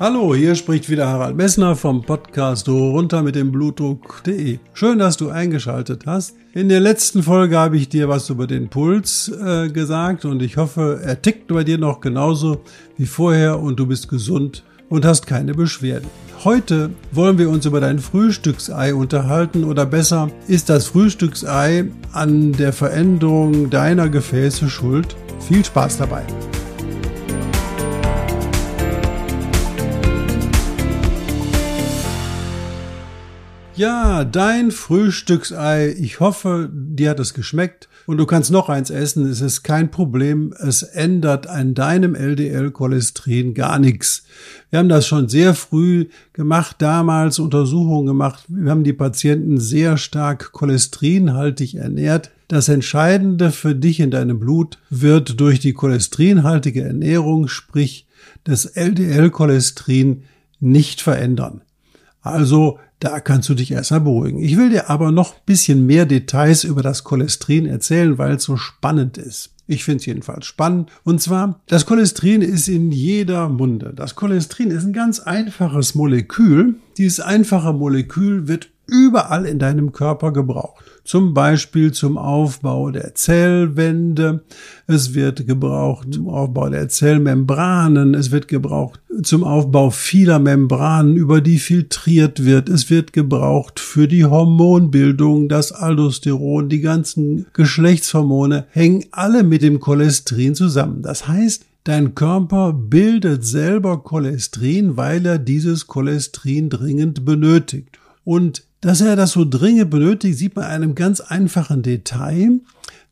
Hallo, hier spricht wieder Harald Messner vom Podcast runter mit dem Blutdruck.de. Schön, dass du eingeschaltet hast. In der letzten Folge habe ich dir was über den Puls äh, gesagt und ich hoffe, er tickt bei dir noch genauso wie vorher und du bist gesund und hast keine Beschwerden. Heute wollen wir uns über dein Frühstücksei unterhalten oder besser, ist das Frühstücksei an der Veränderung deiner Gefäße schuld? Viel Spaß dabei! Ja, dein Frühstücksei. Ich hoffe, dir hat es geschmeckt und du kannst noch eins essen. Es ist kein Problem. Es ändert an deinem LDL-Cholesterin gar nichts. Wir haben das schon sehr früh gemacht, damals Untersuchungen gemacht. Wir haben die Patienten sehr stark cholesterinhaltig ernährt. Das Entscheidende für dich in deinem Blut wird durch die cholesterinhaltige Ernährung, sprich das LDL-Cholesterin, nicht verändern. Also da kannst du dich erstmal beruhigen. Ich will dir aber noch ein bisschen mehr Details über das Cholesterin erzählen, weil es so spannend ist. Ich finde es jedenfalls spannend. Und zwar, das Cholesterin ist in jeder Munde. Das Cholesterin ist ein ganz einfaches Molekül. Dieses einfache Molekül wird überall in deinem Körper gebraucht. Zum Beispiel zum Aufbau der Zellwände. Es wird gebraucht zum Aufbau der Zellmembranen. Es wird gebraucht zum Aufbau vieler Membranen, über die filtriert wird. Es wird gebraucht für die Hormonbildung, das Aldosteron, die ganzen Geschlechtshormone hängen alle mit dem Cholesterin zusammen. Das heißt, Dein Körper bildet selber Cholesterin, weil er dieses Cholesterin dringend benötigt. Und dass er das so dringend benötigt, sieht man einem ganz einfachen Detail.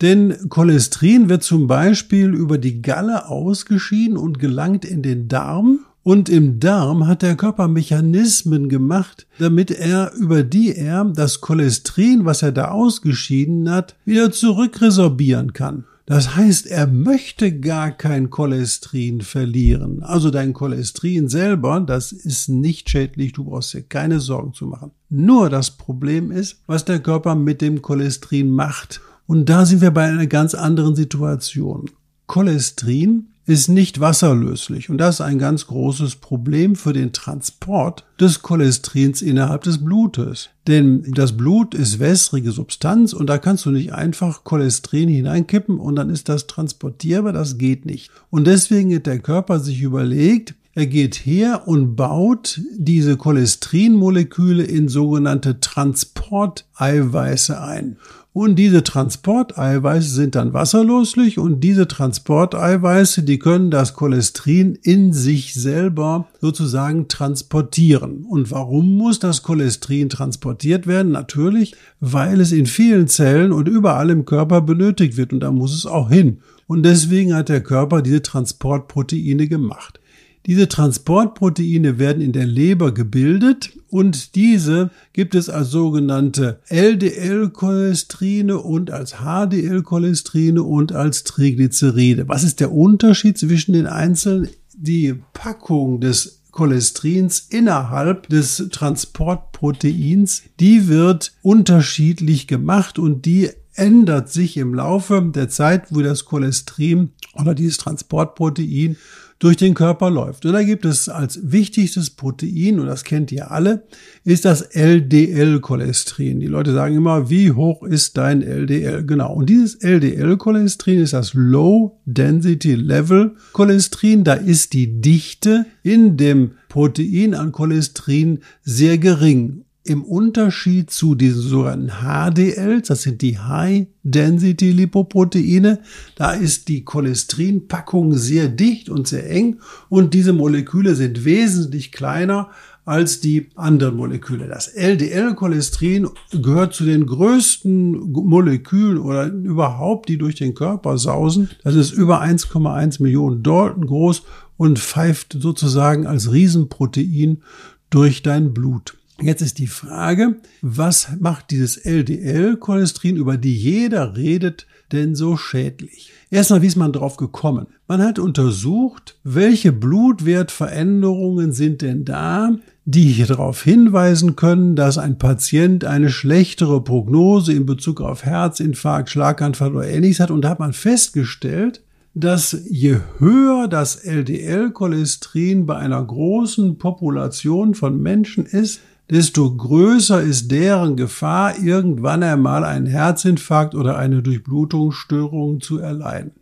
Denn Cholesterin wird zum Beispiel über die Galle ausgeschieden und gelangt in den Darm. Und im Darm hat der Körper Mechanismen gemacht, damit er, über die er das Cholesterin, was er da ausgeschieden hat, wieder zurückresorbieren kann. Das heißt, er möchte gar kein Cholesterin verlieren. Also dein Cholesterin selber, das ist nicht schädlich, du brauchst dir keine Sorgen zu machen. Nur das Problem ist, was der Körper mit dem Cholesterin macht. Und da sind wir bei einer ganz anderen Situation. Cholesterin ist nicht wasserlöslich und das ist ein ganz großes Problem für den Transport des Cholesterins innerhalb des Blutes. Denn das Blut ist wässrige Substanz und da kannst du nicht einfach Cholesterin hineinkippen und dann ist das transportierbar, das geht nicht. Und deswegen hat der Körper sich überlegt, er geht her und baut diese Cholesterinmoleküle in sogenannte Transporteiweiße ein. Und diese Transporteiweiße sind dann wasserlöslich und diese Transporteiweiße, die können das Cholesterin in sich selber sozusagen transportieren. Und warum muss das Cholesterin transportiert werden? Natürlich, weil es in vielen Zellen und überall im Körper benötigt wird und da muss es auch hin. Und deswegen hat der Körper diese Transportproteine gemacht. Diese Transportproteine werden in der Leber gebildet und diese gibt es als sogenannte LDL-Cholesterine und als HDL-Cholesterine und als Triglyceride. Was ist der Unterschied zwischen den einzelnen? Die Packung des Cholesterins innerhalb des Transportproteins, die wird unterschiedlich gemacht und die ändert sich im Laufe der Zeit, wo das Cholesterin oder dieses Transportprotein durch den Körper läuft. Und da gibt es als wichtigstes Protein, und das kennt ihr alle, ist das LDL-Cholesterin. Die Leute sagen immer, wie hoch ist dein LDL? Genau. Und dieses LDL-Cholesterin ist das Low Density Level Cholesterin. Da ist die Dichte in dem Protein an Cholesterin sehr gering im Unterschied zu diesen sogenannten HDLs, das sind die High Density Lipoproteine, da ist die Cholesterinpackung sehr dicht und sehr eng und diese Moleküle sind wesentlich kleiner als die anderen Moleküle. Das LDL-Cholesterin gehört zu den größten Molekülen oder überhaupt, die durch den Körper sausen. Das ist über 1,1 Millionen Dalton groß und pfeift sozusagen als Riesenprotein durch dein Blut. Jetzt ist die Frage, was macht dieses LDL-Cholesterin, über die jeder redet, denn so schädlich? Erstmal, wie ist man drauf gekommen? Man hat untersucht, welche Blutwertveränderungen sind denn da, die hier darauf hinweisen können, dass ein Patient eine schlechtere Prognose in Bezug auf Herzinfarkt, Schlaganfall oder ähnliches hat. Und da hat man festgestellt, dass je höher das LDL-Cholesterin bei einer großen Population von Menschen ist, desto größer ist deren Gefahr, irgendwann einmal einen Herzinfarkt oder eine Durchblutungsstörung zu erleiden.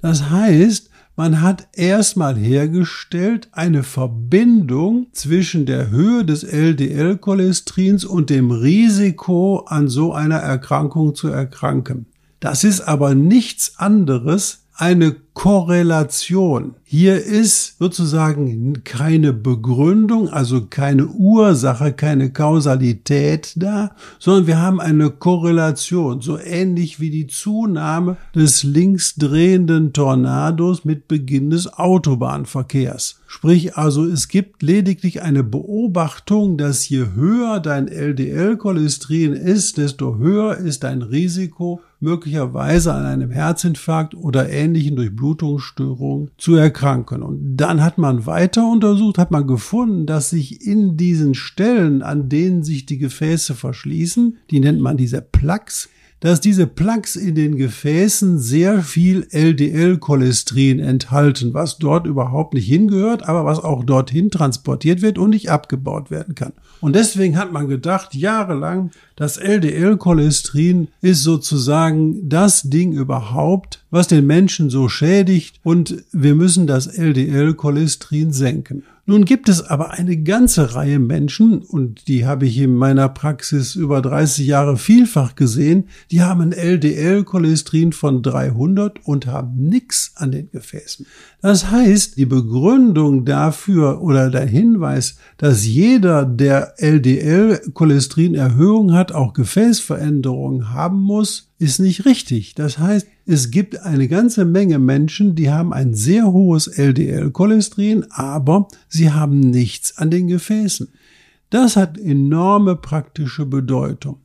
Das heißt, man hat erstmal hergestellt eine Verbindung zwischen der Höhe des LDL-Cholesterins und dem Risiko, an so einer Erkrankung zu erkranken. Das ist aber nichts anderes eine Korrelation. Hier ist sozusagen keine Begründung, also keine Ursache, keine Kausalität da, sondern wir haben eine Korrelation, so ähnlich wie die Zunahme des linksdrehenden Tornados mit Beginn des Autobahnverkehrs. Sprich also, es gibt lediglich eine Beobachtung, dass je höher dein LDL-Cholesterin ist, desto höher ist dein Risiko, möglicherweise an einem Herzinfarkt oder ähnlichen Durchblutungsstörungen zu erkranken. Und dann hat man weiter untersucht, hat man gefunden, dass sich in diesen Stellen, an denen sich die Gefäße verschließen, die nennt man diese Plaques, dass diese Plaques in den Gefäßen sehr viel LDL-Cholesterin enthalten, was dort überhaupt nicht hingehört, aber was auch dorthin transportiert wird und nicht abgebaut werden kann. Und deswegen hat man gedacht, jahrelang, das LDL-Cholesterin ist sozusagen das Ding überhaupt, was den Menschen so schädigt und wir müssen das LDL-Cholesterin senken. Nun gibt es aber eine ganze Reihe Menschen, und die habe ich in meiner Praxis über 30 Jahre vielfach gesehen, die haben LDL-Cholesterin von 300 und haben nichts an den Gefäßen. Das heißt, die Begründung dafür oder der Hinweis, dass jeder, der LDL-Cholesterin-Erhöhung hat, auch Gefäßveränderungen haben muss, ist nicht richtig. Das heißt, es gibt eine ganze Menge Menschen, die haben ein sehr hohes LDL-Cholesterin, aber sie haben nichts an den Gefäßen. Das hat enorme praktische Bedeutung.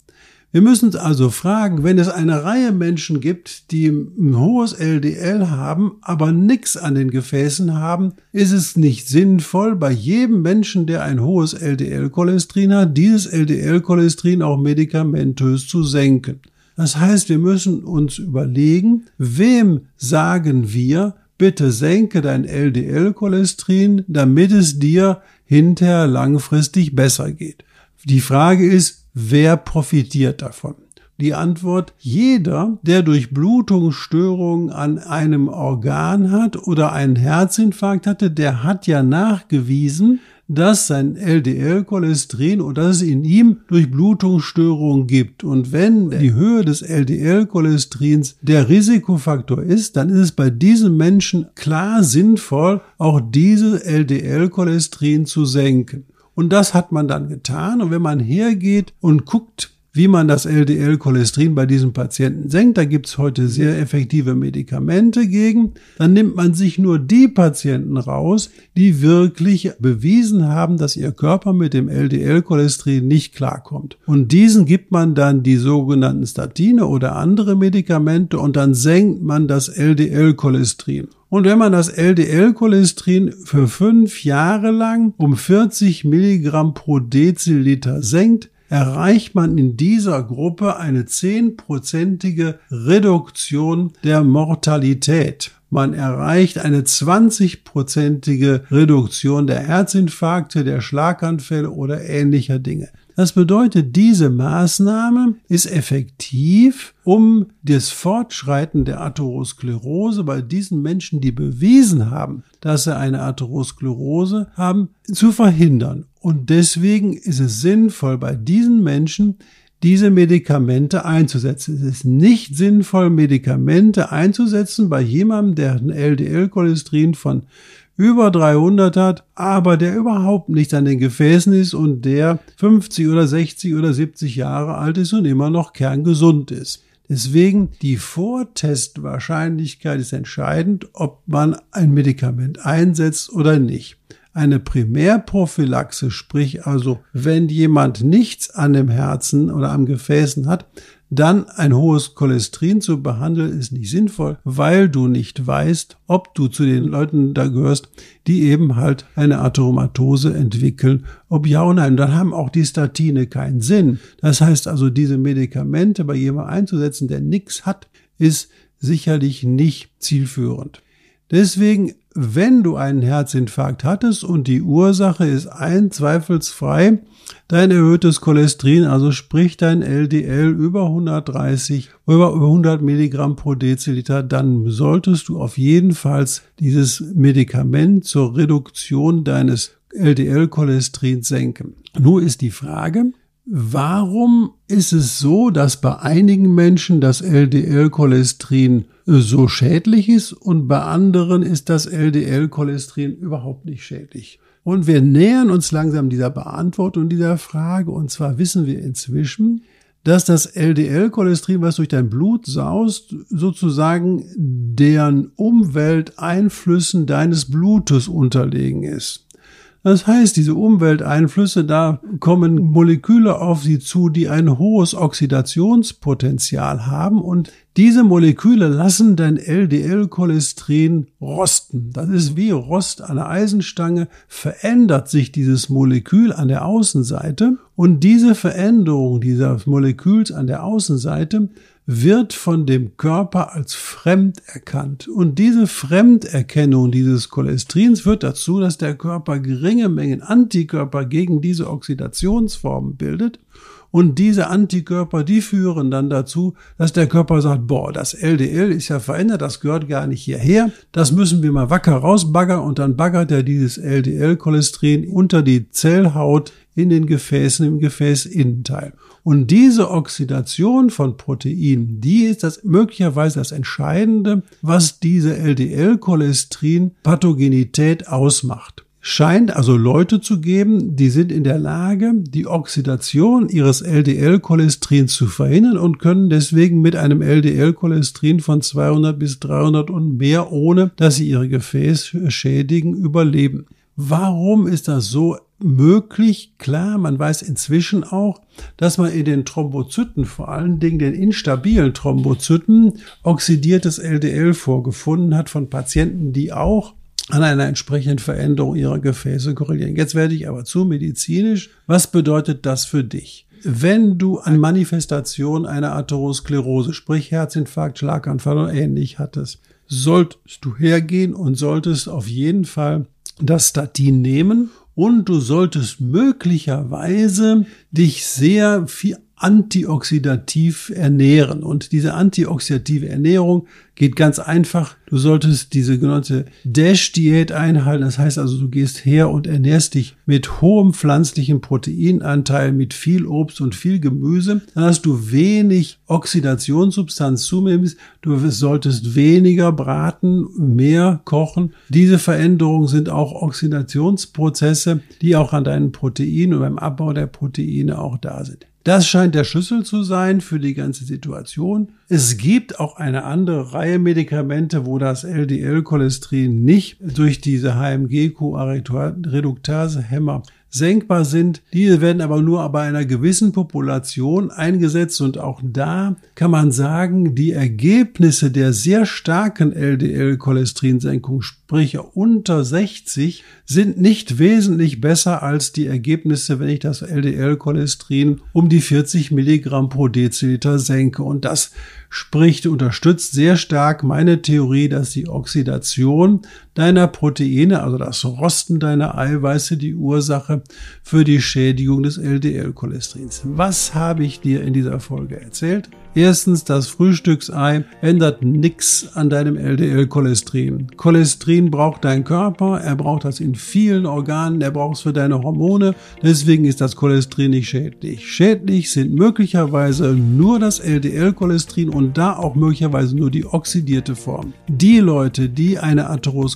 Wir müssen uns also fragen, wenn es eine Reihe Menschen gibt, die ein hohes LDL haben, aber nichts an den Gefäßen haben, ist es nicht sinnvoll, bei jedem Menschen, der ein hohes LDL-Cholesterin hat, dieses LDL-Cholesterin auch medikamentös zu senken. Das heißt, wir müssen uns überlegen, wem sagen wir, bitte senke dein LDL-Cholesterin, damit es dir hinterher langfristig besser geht. Die Frage ist, wer profitiert davon? Die Antwort, jeder, der durch Blutungsstörungen an einem Organ hat oder einen Herzinfarkt hatte, der hat ja nachgewiesen, dass sein LDL-Cholesterin oder dass es in ihm Durchblutungsstörungen gibt. Und wenn die Höhe des LDL-Cholesterins der Risikofaktor ist, dann ist es bei diesen Menschen klar sinnvoll, auch diese LDL-Cholesterin zu senken. Und das hat man dann getan. Und wenn man hergeht und guckt, wie man das LDL-Cholesterin bei diesem Patienten senkt. Da gibt's heute sehr effektive Medikamente gegen. Dann nimmt man sich nur die Patienten raus, die wirklich bewiesen haben, dass ihr Körper mit dem LDL-Cholesterin nicht klarkommt. Und diesen gibt man dann die sogenannten Statine oder andere Medikamente und dann senkt man das LDL-Cholesterin. Und wenn man das LDL-Cholesterin für fünf Jahre lang um 40 Milligramm pro Deziliter senkt, erreicht man in dieser Gruppe eine zehnprozentige Reduktion der Mortalität. Man erreicht eine 20-prozentige Reduktion der Herzinfarkte, der Schlaganfälle oder ähnlicher Dinge. Das bedeutet, diese Maßnahme ist effektiv, um das Fortschreiten der Atherosklerose bei diesen Menschen, die bewiesen haben, dass sie eine Atherosklerose haben, zu verhindern. Und deswegen ist es sinnvoll, bei diesen Menschen diese Medikamente einzusetzen. Es ist nicht sinnvoll, Medikamente einzusetzen bei jemandem, der ein LDL-Cholesterin von über 300 hat, aber der überhaupt nicht an den Gefäßen ist und der 50 oder 60 oder 70 Jahre alt ist und immer noch kerngesund ist. Deswegen die Vortestwahrscheinlichkeit ist entscheidend, ob man ein Medikament einsetzt oder nicht. Eine Primärprophylaxe, sprich also, wenn jemand nichts an dem Herzen oder am Gefäßen hat, dann ein hohes Cholesterin zu behandeln, ist nicht sinnvoll, weil du nicht weißt, ob du zu den Leuten da gehörst, die eben halt eine Atheromatose entwickeln, ob ja oder nein. Dann haben auch die Statine keinen Sinn. Das heißt also, diese Medikamente bei jemandem einzusetzen, der nichts hat, ist sicherlich nicht zielführend. Deswegen, wenn du einen Herzinfarkt hattest und die Ursache ist ein zweifelsfrei dein erhöhtes Cholesterin, also sprich dein LDL über 130, über 100 Milligramm pro Deziliter, dann solltest du auf jeden Fall dieses Medikament zur Reduktion deines LDL-Cholesterins senken. Nur ist die Frage, Warum ist es so, dass bei einigen Menschen das LDL-Cholesterin so schädlich ist und bei anderen ist das LDL-Cholesterin überhaupt nicht schädlich? Und wir nähern uns langsam dieser Beantwortung dieser Frage und zwar wissen wir inzwischen, dass das LDL-Cholesterin, was durch dein Blut saust, sozusagen deren Umwelteinflüssen deines Blutes unterlegen ist. Das heißt, diese Umwelteinflüsse, da kommen Moleküle auf sie zu, die ein hohes Oxidationspotenzial haben. Und diese Moleküle lassen dein LDL-Cholesterin rosten. Das ist wie Rost an der Eisenstange, verändert sich dieses Molekül an der Außenseite. Und diese Veränderung dieses Moleküls an der Außenseite wird von dem Körper als fremd erkannt. Und diese Fremderkennung dieses Cholesterins führt dazu, dass der Körper geringe Mengen Antikörper gegen diese Oxidationsformen bildet. Und diese Antikörper, die führen dann dazu, dass der Körper sagt, boah, das LDL ist ja verändert, das gehört gar nicht hierher. Das müssen wir mal wacker rausbaggern und dann baggert er dieses LDL-Cholesterin unter die Zellhaut in den Gefäßen im Gefäßinnenteil. Und diese Oxidation von Proteinen, die ist das möglicherweise das Entscheidende, was diese LDL-Cholesterin-Pathogenität ausmacht scheint also Leute zu geben, die sind in der Lage, die Oxidation ihres LDL-Cholesterins zu verhindern und können deswegen mit einem LDL-Cholesterin von 200 bis 300 und mehr, ohne dass sie ihre Gefäße schädigen, überleben. Warum ist das so möglich. Klar, man weiß inzwischen auch, dass man in den Thrombozyten, vor allen Dingen den instabilen Thrombozyten, oxidiertes LDL vorgefunden hat von Patienten, die auch an einer entsprechenden Veränderung ihrer Gefäße korrelieren. Jetzt werde ich aber zu medizinisch. Was bedeutet das für dich? Wenn du an Manifestation einer Atherosklerose, sprich Herzinfarkt, Schlaganfall oder ähnlich hattest, solltest du hergehen und solltest auf jeden Fall das Statin nehmen und du solltest möglicherweise dich sehr viel antioxidativ ernähren. Und diese antioxidative Ernährung geht ganz einfach. Du solltest diese genannte Dash-Diät einhalten. Das heißt also, du gehst her und ernährst dich mit hohem pflanzlichen Proteinanteil, mit viel Obst und viel Gemüse. Dann hast du wenig Oxidationssubstanz zunehmend. Du solltest weniger braten, mehr kochen. Diese Veränderungen sind auch Oxidationsprozesse, die auch an deinen Proteinen und beim Abbau der Proteine auch da sind. Das scheint der Schlüssel zu sein für die ganze Situation. Es gibt auch eine andere Reihe Medikamente, wo das LDL-Cholesterin nicht durch diese HMG-Co-Reduktase-Hämmer senkbar sind. Diese werden aber nur bei einer gewissen Population eingesetzt und auch da kann man sagen, die Ergebnisse der sehr starken LDL-Cholesterinsenkung, sprich unter 60, sind nicht wesentlich besser als die Ergebnisse, wenn ich das LDL-Cholesterin um die 40 Milligramm pro Deziliter senke. Und das spricht, unterstützt sehr stark meine Theorie, dass die Oxidation deiner Proteine, also das Rosten deiner Eiweiße, die Ursache für die Schädigung des LDL-Cholesterins. Was habe ich dir in dieser Folge erzählt? Erstens, das Frühstücksei ändert nichts an deinem LDL-Cholesterin. Cholesterin braucht dein Körper, er braucht das in vielen Organen, er braucht es für deine Hormone, deswegen ist das Cholesterin nicht schädlich. Schädlich sind möglicherweise nur das LDL-Cholesterin und da auch möglicherweise nur die oxidierte Form. Die Leute, die eine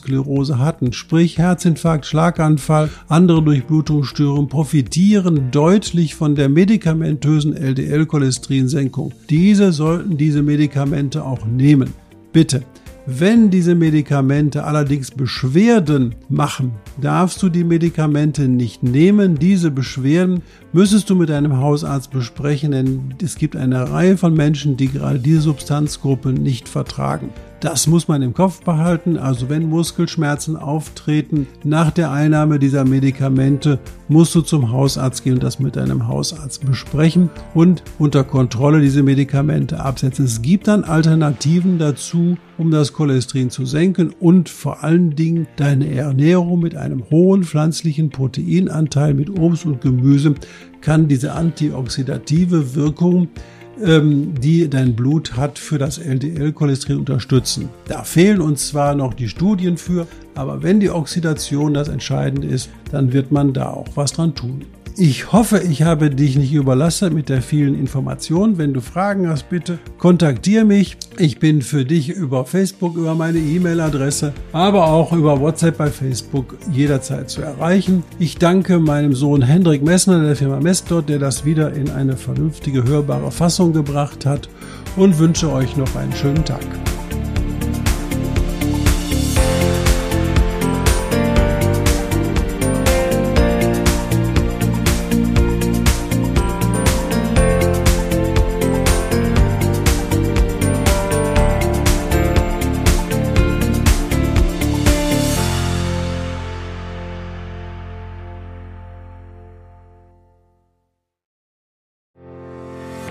Atherosklerose hatten, sprich Herzinfarkt, Schlaganfall, andere Durchblutungsstörungen, profitieren deutlich von der medikamentösen LDL-Cholesterinsenkung. Die diese sollten diese Medikamente auch nehmen. Bitte. Wenn diese Medikamente allerdings Beschwerden machen, darfst du die Medikamente nicht nehmen. Diese Beschwerden müsstest du mit deinem Hausarzt besprechen, denn es gibt eine Reihe von Menschen, die gerade diese Substanzgruppe nicht vertragen. Das muss man im Kopf behalten. Also wenn Muskelschmerzen auftreten nach der Einnahme dieser Medikamente, musst du zum Hausarzt gehen und das mit deinem Hausarzt besprechen und unter Kontrolle diese Medikamente absetzen. Es gibt dann Alternativen dazu, um das Cholesterin zu senken und vor allen Dingen deine Ernährung mit einem hohen pflanzlichen Proteinanteil mit Obst und Gemüse kann diese antioxidative Wirkung die dein Blut hat, für das LDL-Cholesterin unterstützen. Da fehlen uns zwar noch die Studien für, aber wenn die Oxidation das Entscheidende ist, dann wird man da auch was dran tun. Ich hoffe, ich habe dich nicht überlastet mit der vielen Information. Wenn du Fragen hast, bitte kontaktiere mich. Ich bin für dich über Facebook, über meine E-Mail-Adresse, aber auch über WhatsApp bei Facebook jederzeit zu erreichen. Ich danke meinem Sohn Hendrik Messner der Firma Messdot, der das wieder in eine vernünftige, hörbare Fassung gebracht hat und wünsche euch noch einen schönen Tag.